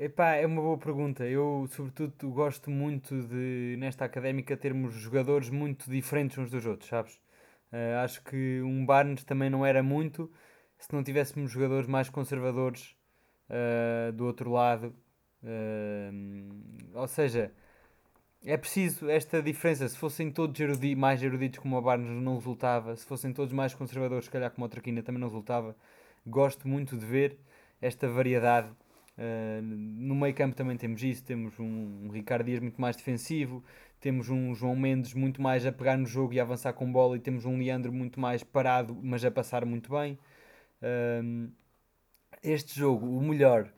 Epá, é uma boa pergunta. Eu, sobretudo, gosto muito de, nesta académica, termos jogadores muito diferentes uns dos outros, sabes? Uh, acho que um Barnes também não era muito. se não tivéssemos jogadores mais conservadores uh, do outro lado. Uh, ou seja, é preciso esta diferença. Se fossem todos mais eruditos como o Barnes não resultava, se fossem todos mais conservadores, se calhar como o Traquina também não resultava. Gosto muito de ver esta variedade. Uh, no meio campo também temos isso, temos um, um Ricardo Dias muito mais defensivo, temos um João Mendes muito mais a pegar no jogo e a avançar com bola, e temos um Leandro muito mais parado, mas a passar muito bem. Uh, este jogo, o melhor,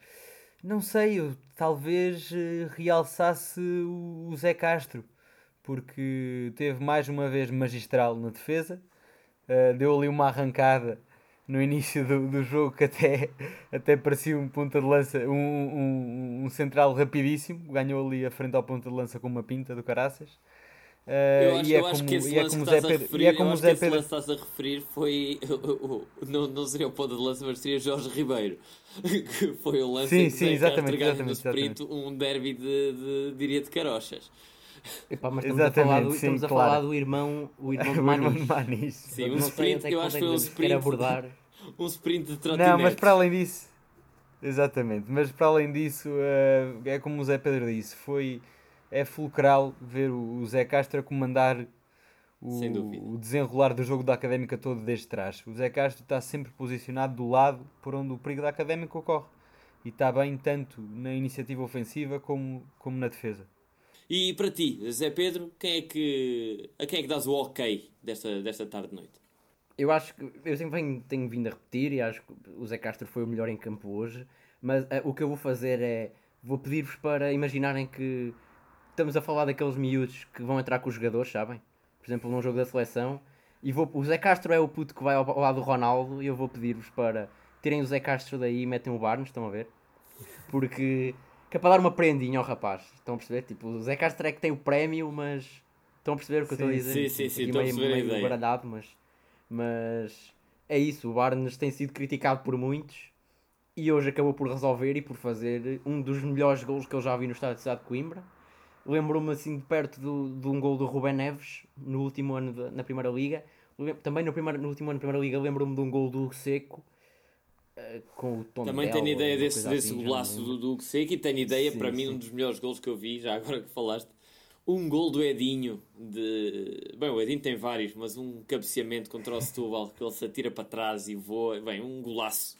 não sei, eu talvez uh, realçasse o, o, Zé Castro, porque teve mais uma vez magistral na defesa, deu ali uma arrancada no início do, do jogo que até, até parecia um ponta de lança, um, um, um central rapidíssimo, ganhou ali a frente ao ponta de lança com uma pinta do Caraças. Uh, eu acho, e é como, que que é como Zé Pedro... estás a referir foi não, não seria o ponta de lança, mas seria Jorge Ribeiro que foi o lance sim, sim, exatamente, exatamente, no sprint exatamente. um derby de, de, diria de carochas Epá, mas estamos Exatamente, a falar, do, sim, estamos claro. a falar do irmão, o irmão de Manis. Manis. Sim, um sprint, eu acho que foi um sprint, abordar. um sprint de trotinete. Não, mas para além disso, exatamente, mas para além disso, uh, é como o Zé Pedro disse, foi, é fulcral ver o, o Zé Castro a comandar o, o, desenrolar do jogo da Académica todo desde trás. O Zé Castro está sempre posicionado do lado por onde o perigo da Académica ocorre. E está bem tanto na iniciativa ofensiva como, como na defesa. E para ti, Zé Pedro, quem é que, a quem é que dás o ok desta, desta tarde-noite? Eu acho que, eu sempre venho, tenho vindo a repetir e acho que o Zé Castro foi o melhor em campo hoje, mas uh, o que eu vou fazer é, vou pedir-vos para imaginarem que estamos a falar daqueles miúdos que vão entrar com os jogadores, sabem? Por exemplo, num jogo da seleção, e vou, o Zé Castro é o puto que vai ao, ao lado do Ronaldo e eu vou pedir-vos para tirem o Zé Castro daí e metem o Barnes, estão a ver? Porque que é para dar uma prendinha ao rapaz. Estão a perceber? Tipo, o Zé Castro é que tem o prémio, mas. Estão a perceber o que sim, eu estou a dizer? Sim, sim, sim. Estou meio, a perceber meio baralhado, mas. Mas. É isso. O Barnes tem sido criticado por muitos e hoje acabou por resolver e por fazer um dos melhores gols que eu já vi no estado de cidade de Coimbra. Lembro-me assim de perto do, de um gol do Rubén Neves no último ano de, na Primeira Liga. Também no, primeiro, no último ano da Primeira Liga lembro-me de um gol do Seco eh, com o tom Também tenho ideia desse, desse assim, golaço do, do Seco e tenho ideia, sim, para sim. mim, um dos melhores gols que eu vi, já agora que falaste, um gol do Edinho de. Bem, o Edinho tem vários, mas um cabeceamento contra o Setúbal que ele se atira para trás e voa. Bem, um golaço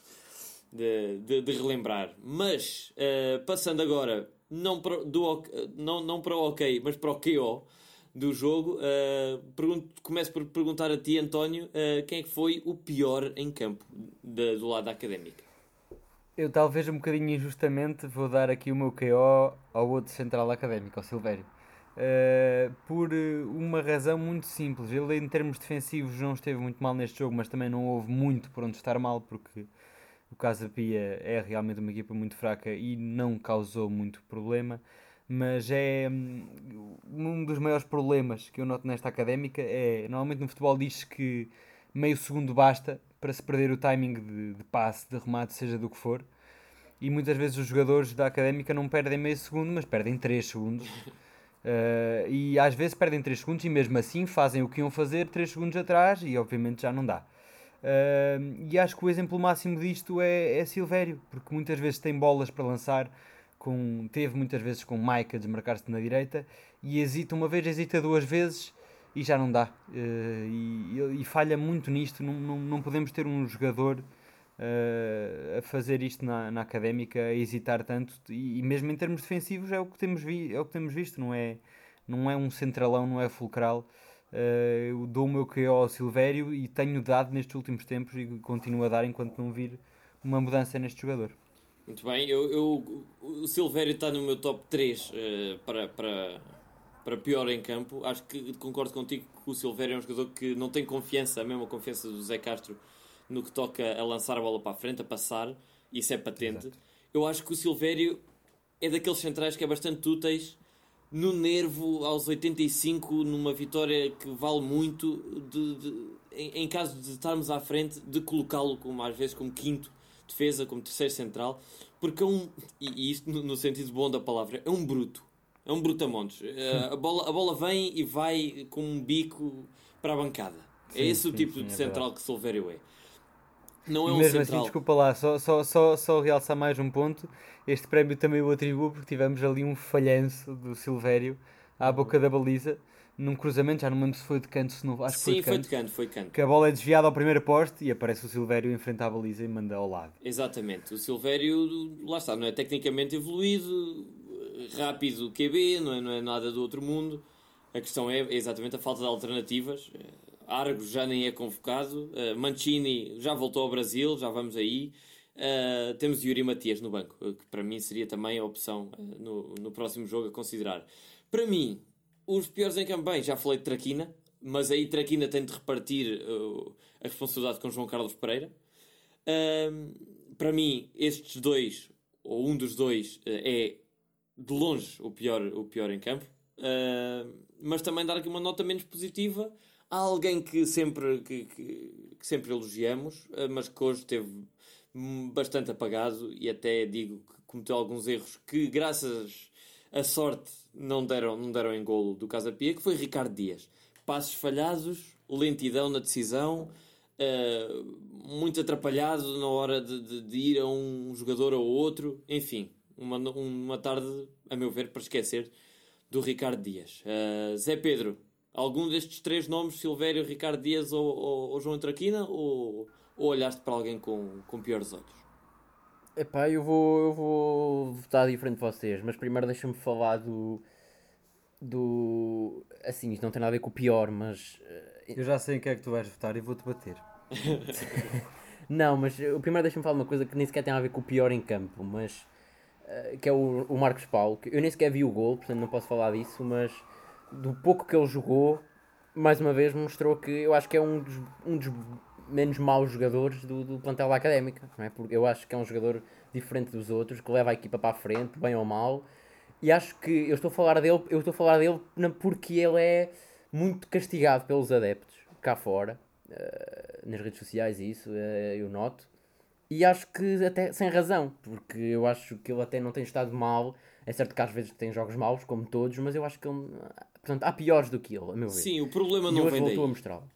de, de, de relembrar. Mas, uh, passando agora, não para, do, não, não para o OK, mas para o KO do jogo. Uh, pergunto, começo por perguntar a ti, António, uh, quem é que foi o pior em campo de, do lado da académica? Eu talvez um bocadinho injustamente vou dar aqui o meu KO ao outro central académico, ao Silvério. Uh, por uma razão muito simples. Ele, em termos defensivos, não esteve muito mal neste jogo, mas também não houve muito por onde estar mal, porque o Casa Pia é realmente uma equipa muito fraca e não causou muito problema mas é hum, um dos maiores problemas que eu noto nesta académica é normalmente no futebol diz que meio segundo basta para se perder o timing de, de passe, de remate, seja do que for. E muitas vezes os jogadores da académica não perdem meio segundo, mas perdem 3 segundos. Uh, e às vezes perdem 3 segundos e mesmo assim fazem o que iam fazer 3 segundos atrás e obviamente já não dá. Uh, e acho que o exemplo máximo disto é, é Silvério, porque muitas vezes tem bolas para lançar, com, teve muitas vezes com Mike a desmarcar-se na direita e hesita uma vez, hesita duas vezes e já não dá. Uh, e, e, falha muito nisto. Não, não, não podemos ter um jogador uh, a fazer isto na, na académica, a hesitar tanto. E, e, mesmo em termos defensivos é o que temos, vi, é o que temos visto, não é, não é um centralão, não é fulcral. Uh, eu dou o meu QO ao Silvério e tenho dado nestes últimos tempos e continuo a dar enquanto não vir uma mudança neste jogador. Muito bem, eu, eu, o Silvério está no meu top 3 uh, eh, para, para, para pior em campo. Acho que concordo contigo que o Silvério é um jogador que não tem confiança, a mesma confiança do Zé Castro no que toca a lançar a bola para a frente, a passar. Isso é patente. Exato. Eu acho que o Silvério é daqueles centrais que é bastante úteis no nervo aos 85, numa vitória que vale muito, de, de em, em, caso de estarmos à frente, de colocá-lo como às vezes como quinto defesa, como terceiro central, porque é um, e, isto no, sentido bom da palavra, é um bruto. É um brutamontes. Uh, a, bola, a bola vem e vai com um bico para a bancada. É sim, é esse sim, o tipo sim, de é central é que Silvério é. Não é um mesmo central. assim, desculpa lá, só, só, só, só realçar mais um ponto. Este prémio também o atribuo porque tivemos ali um falhanço do Silvério à Uhum. boca da baliza, num cruzamento, já não lembro se foi de canto, se não, acho que foi Sim, de foi de canto, foi de canto. Que a bola é desviada ao primeiro poste e aparece o Silvério enfrentar a baliza e manda ao lado. Exatamente. O Silvério, lá está, não é tecnicamente evoluído, rápido QB, não é, não é nada do outro mundo. A questão é exatamente a falta de alternativas. Eh, Argos já nem é convocado. eh, Mancini já voltou ao Brasil, já vamos aí. Eh, temos Yuri Matias no banco, que para mim seria também a opção eh, no, no próximo jogo a considerar. Para mim, os piores em campo, bem, já falei de Traquina, mas aí Traquina tem de repartir eh, a responsabilidade com João Carlos Pereira. Ahm, para mim, estes dois, ou um dos dois, eh, é de longe o pior, o pior em campo. Mas também dar aqui uma nota menos positiva a alguém que sempre, que, que- que sempre elogiamos, eh, mas que hoje hum, bastante apagado e até digo que cometeu alguns erros que, graças à sorte, não deram, não deram em golo do Casa Pia, que foi Ricardo Dias. Passos falhados, lentidão na decisão, Uh, muito atrapalhado na hora de, de- de ir a um jogador ou outro. Enfim, uma, uma tarde, a meu ver, para esquecer do Ricardo Dias. Uh, Zé Pedro, algum destes três nomes, Silvério, Ricardo Dias ou, ou- ou João Traquina, ou, ou olhaste para alguém com, com piores olhos? Epá, eu vou, eu vou votar diferente de vocês, mas primeiro deixa-me falar do. do. Assim, isto não tem nada a ver com o pior, mas. eh, Eu já sei em que é que tu vais votar e vou-te bater. Não, mas eh, o primeiro deixa-me falar uma coisa que nem sequer tem a ver com o pior em campo, mas. eh, que é o, o Marcos Paulo. que Eu nem sequer vi o gol, portanto não posso falar disso, mas. do pouco que ele jogou, mais uma vez mostrou que eu acho que é um dos, um dos menos maus jogadores do, do plantel da académica, não é? Porque eu acho que é um jogador diferente dos outros, que leva a equipa para a frente, bem ou mal. E acho que eu estou a falar dele, eu estou a falar dele porque ele é muito castigado pelos adeptos cá fora, eh, nas redes sociais isso, eh, eu noto. E acho que até sem razão, porque eu acho que ele até não tem estado mal. É certo que às vezes tem jogos maus, como todos, mas eu acho que ele. Portanto, há piores do que ele, a meu ver. Sim, o problema E não vem daí. voltou a mostrá-lo.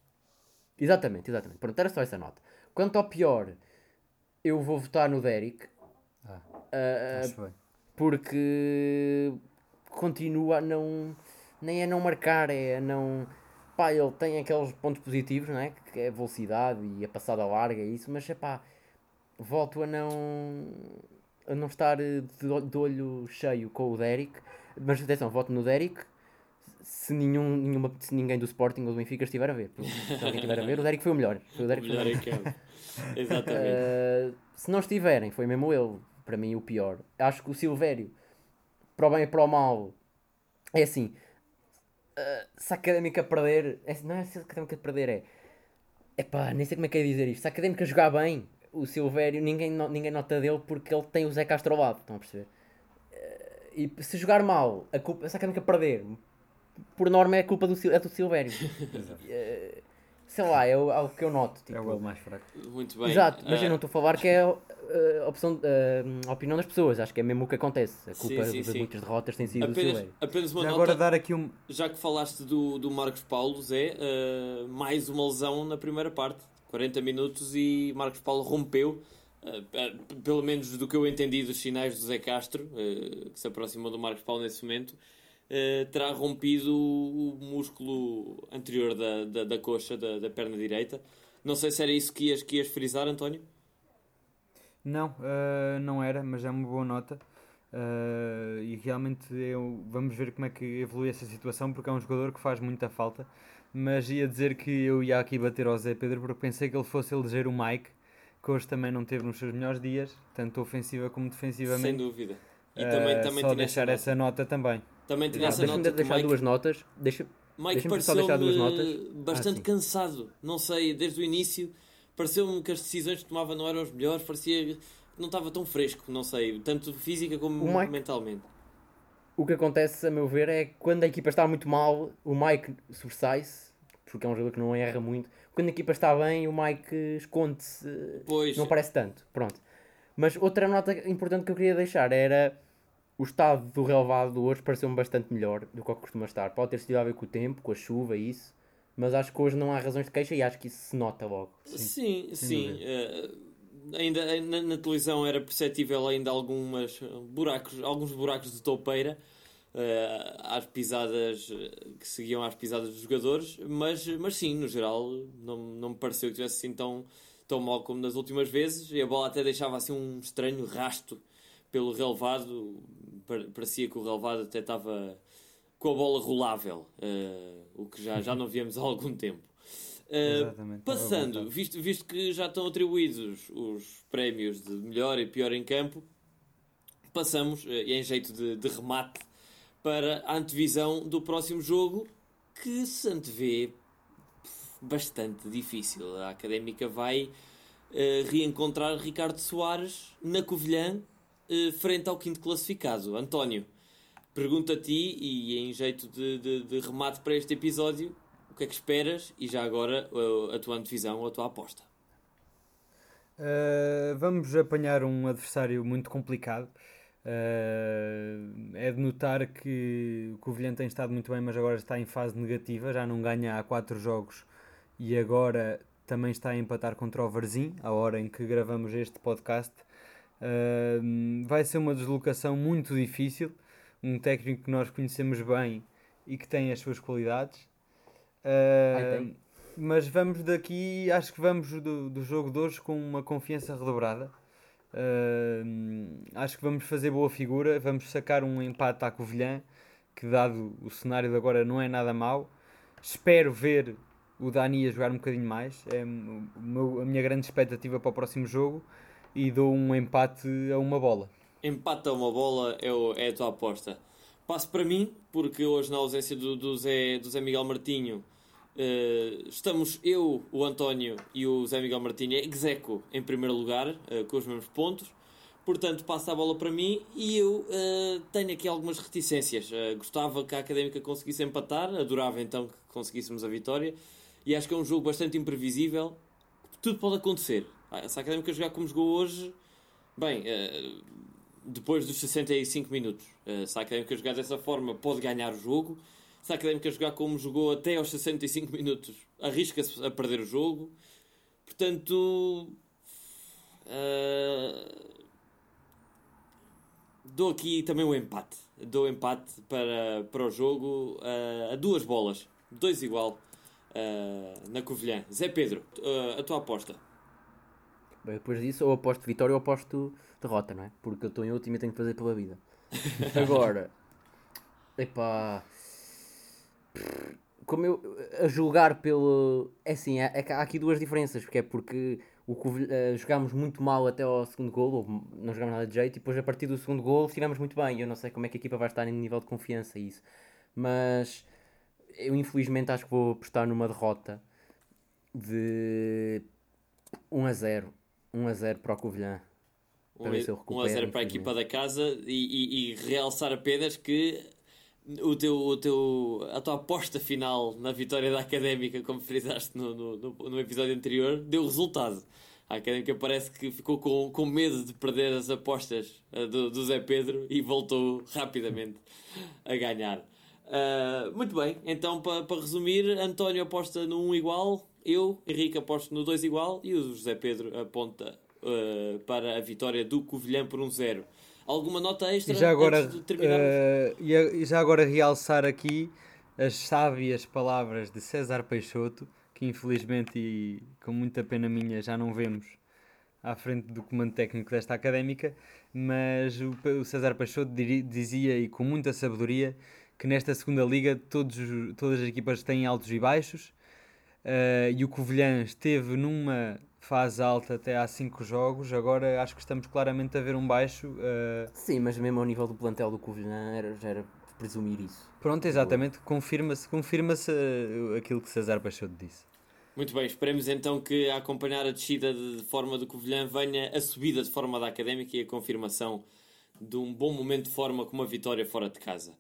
Exatamente, exatamente. Pronto, era só essa nota. Quanto ao pior, eu vou votar no Derek. Ah, ah, acho bem. porque continua a não. Nem a não marcar, é a não. Pá, ele tem aqueles pontos positivos, não é? Que é a velocidade e a passada larga e isso, mas é pá, volto a não. a não estar de olho cheio com o Derek. Mas atenção, voto no Derek se, nenhum, nenhuma, se ninguém do Sporting ou do Benfica estiver a ver. Se alguém estiver a ver, o Derek foi o melhor. Foi o O Derek foi o melhor melhor. campo. Exatamente. Uh, se não estiverem, foi mesmo ele, para mim, o pior. Acho que o Silvério, para o bem e para o mal, é assim. uh, se a académica perder, é, não é se a académica perder, é. Epá, nem sei como é que é dizer isto. Se a académica jogar bem, o Silvério, ninguém, no- ninguém nota dele porque ele tem o Zé Castro ao lado. Estão a perceber? Uh, e se jogar mal, a culpa, se a académica perder, por norma é culpa do, Sil- é do Silvério. Uh, sei lá, é o- algo que eu noto. É tipo, o ele mais fraco. Muito bem. Exato, mas Ah, eu não estou a falar que é a, opção, uh, a opinião das pessoas, acho que é mesmo o que acontece. A culpa Sim, sim, de sim. muitas derrotas tem sido do apenas, Silvério. apenas uma Já nota. agora dar aqui um. Já que falaste do, do Marcos Paulo, Zé, uh, mais uma lesão na primeira parte. 40 minutos e Marcos Paulo rompeu, uh, pelo menos do que eu entendi dos sinais do Zé Castro, uh, que se aproximou do Marcos Paulo nesse momento, uh, terá rompido o músculo anterior da, da, da coxa, da, da perna direita. Não sei se era isso que ias, que ias frisar, António. Não, ah, não era, mas é uma boa nota. Ah, e realmente eu, vamos ver como é que evolui essa situação, porque é um jogador que faz muita falta. Mas ia dizer que eu ia aqui bater ao Zé Pedro porque pensei que ele fosse eleger o Mike, que hoje também não teve nos seus melhores dias, tanto ofensiva como Sem defensivamente. dúvida. E Ah, também, também só deixar essa nota também. Também tinha essa Deixa-me nota o deixar Mike duas notas. Deixa... Mike Deixa-me só deixar duas pareceu-me notas. bastante Ah, cansado. Não sei, desde o início pareceu-me que as decisões que tomava não eram as melhores, parecia que não estava tão fresco, não sei, tanto física como Mike- mentalmente. O que acontece, a meu ver, é que quando a equipa está muito mal, o Mike sobressai-se, porque é um jogador que não erra muito. Quando a equipa está bem, o Mike esconde-se, Pois, não aparece tanto. Pronto. Mas outra nota importante que eu queria deixar era o estado do relevado hoje pareceu-me bastante melhor do que o que costuma estar. Pode ter sido a ver com o tempo, com a chuva e isso, Mas acho que hoje não há razões de queixa e acho que isso se nota logo. Sim, sim. sim. Uh, ainda na, na, televisão era perceptível ainda algumas buracos, alguns buracos de toupeira uh, às pisadas que seguiam às pisadas dos jogadores, mas, mas sim, no geral, não, não me pareceu que tivesse assim tão, tão mal como nas últimas vezes. E a bola até deixava assim um estranho rasto pelo relevado. Parecia que o relevado até estava com a bola rolável, uh, o que já, já não víamos há algum tempo. Uh, passando, visto, visto que já estão atribuídos os prémios de melhor e pior em campo, passamos, uh, em jeito de, de remate, para a antevisão do próximo jogo, que se antevê bastante difícil. A Académica vai uh, reencontrar Ricardo Soares na Covilhã, uh, frente ao quinto classificado. António, pergunto a ti, e em jeito de, de, de, remate para este episódio, o que é que esperas e já agora a, a tua antevisão ou a tua aposta? Uh, vamos apanhar um adversário muito complicado. Uh, é de notar que o Covilhã tem estado muito bem, mas agora está em fase negativa, já não ganha há 4 jogos e agora também está a empatar contra o Varzim, a hora em que gravamos este podcast. Uh, vai ser uma deslocação muito difícil, um técnico que nós conhecemos bem e que tem as suas qualidades. Uh, mas vamos daqui, acho que vamos do, do jogo de hoje com uma confiança redobrada. Uh, acho que vamos fazer boa figura, vamos sacar um empate à Covilhã, que dado o cenário de agora não é nada mau. Espero ver o Dani a jogar um bocadinho mais, é a minha grande expectativa para o próximo jogo e dou um empate a uma bola. Empate a uma bola é, o, é a tua aposta. Passo para mim, porque hoje na ausência do, do, Zé, do Zé Miguel Martinho Uh, estamos eu, o António e o Zé Miguel Martins execo em primeiro lugar, uh, com os mesmos pontos. Portanto, passa a bola para mim e eu uh, tenho aqui algumas reticências. gostava que a Académica conseguisse empatar, adorava então que conseguíssemos a vitória. E acho que é um jogo bastante imprevisível. Tudo pode acontecer. Ah, se a Académica jogar como jogou hoje, bem, depois dos 65 minutos, se a Académica jogar dessa forma, pode ganhar o jogo se a Académica jogar como jogou até aos 65 minutos, arrisca-se a perder o jogo. Portanto, uh, dou aqui também o um empate. Dou um empate para, para o jogo uh, a duas bolas, dois igual, uh, na Covilhã. Zé Pedro, a tua aposta? Depois disso, ou aposto vitória ou aposto derrota, não é? Porque eu estou em último e tenho que fazer pela vida. Agora, epá como eu a julgar pelo. É assim, é, é, há aqui duas diferenças, porque é porque o, uh, jogámos muito mal até ao segundo gol, ou não jogámos nada de jeito, e depois a partir do segundo gol estivemos muito bem. Eu não sei como é que a equipa vai estar em nível de confiança isso. Mas eu infelizmente acho que vou apostar numa derrota de 1 a 0. 1 a 0 para o Covilhã. Para 1 a 0 para a equipa da casa e, e, e realçar apenas que o teu, o teu, a tua aposta final na vitória da Académica, como frisaste no, no, no, episódio anterior, deu resultado. A Académica parece que ficou com, com medo de perder as apostas uh, do, do Zé Pedro e voltou rapidamente a ganhar. Uh, muito bem, então para pa resumir, António aposta no 1 igual, eu, Henrique, aposto no 2 igual e o José Pedro aponta uh, para a vitória do Covilhã por 1-0. Alguma nota extra e já agora, antes de terminarmos? Uh, e, já agora realçar aqui as sábias palavras de César Peixoto, que infelizmente e com muita pena minha já não vemos à frente do comando técnico desta académica, mas o, o César Peixoto dizia e com muita sabedoria que nesta segunda liga todos, todas as equipas têm altos e baixos uh, e o Covilhã esteve numa fase alta até há 5 jogos, agora acho que estamos claramente a ver um baixo. Uh... Sim, mas mesmo ao nível do plantel do Covilhã era, já era presumir isso. Pronto, exatamente, confirma-se confirma uh, aquilo que César Peixoto disse. Muito bem, esperemos então que a acompanhar a descida de forma do Covilhã venha a subida de forma da Académica e a confirmação de um bom momento de forma com uma vitória fora de casa.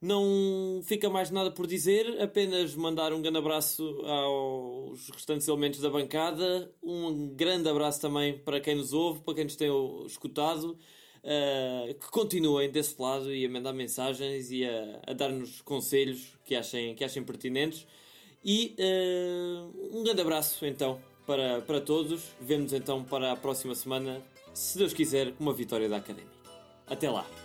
Não fica mais nada por dizer, apenas mandar um grande abraço aos restantes elementos da bancada, um grande abraço também para quem nos ouve, para quem nos tem escutado, uh, que continuem desse lado e a mandar mensagens e a, a dar-nos conselhos que achem, que achem pertinentes. E uh, um grande abraço então para, para todos. Vemo-nos então para a próxima semana, se Deus quiser, uma vitória da Académica. Até lá!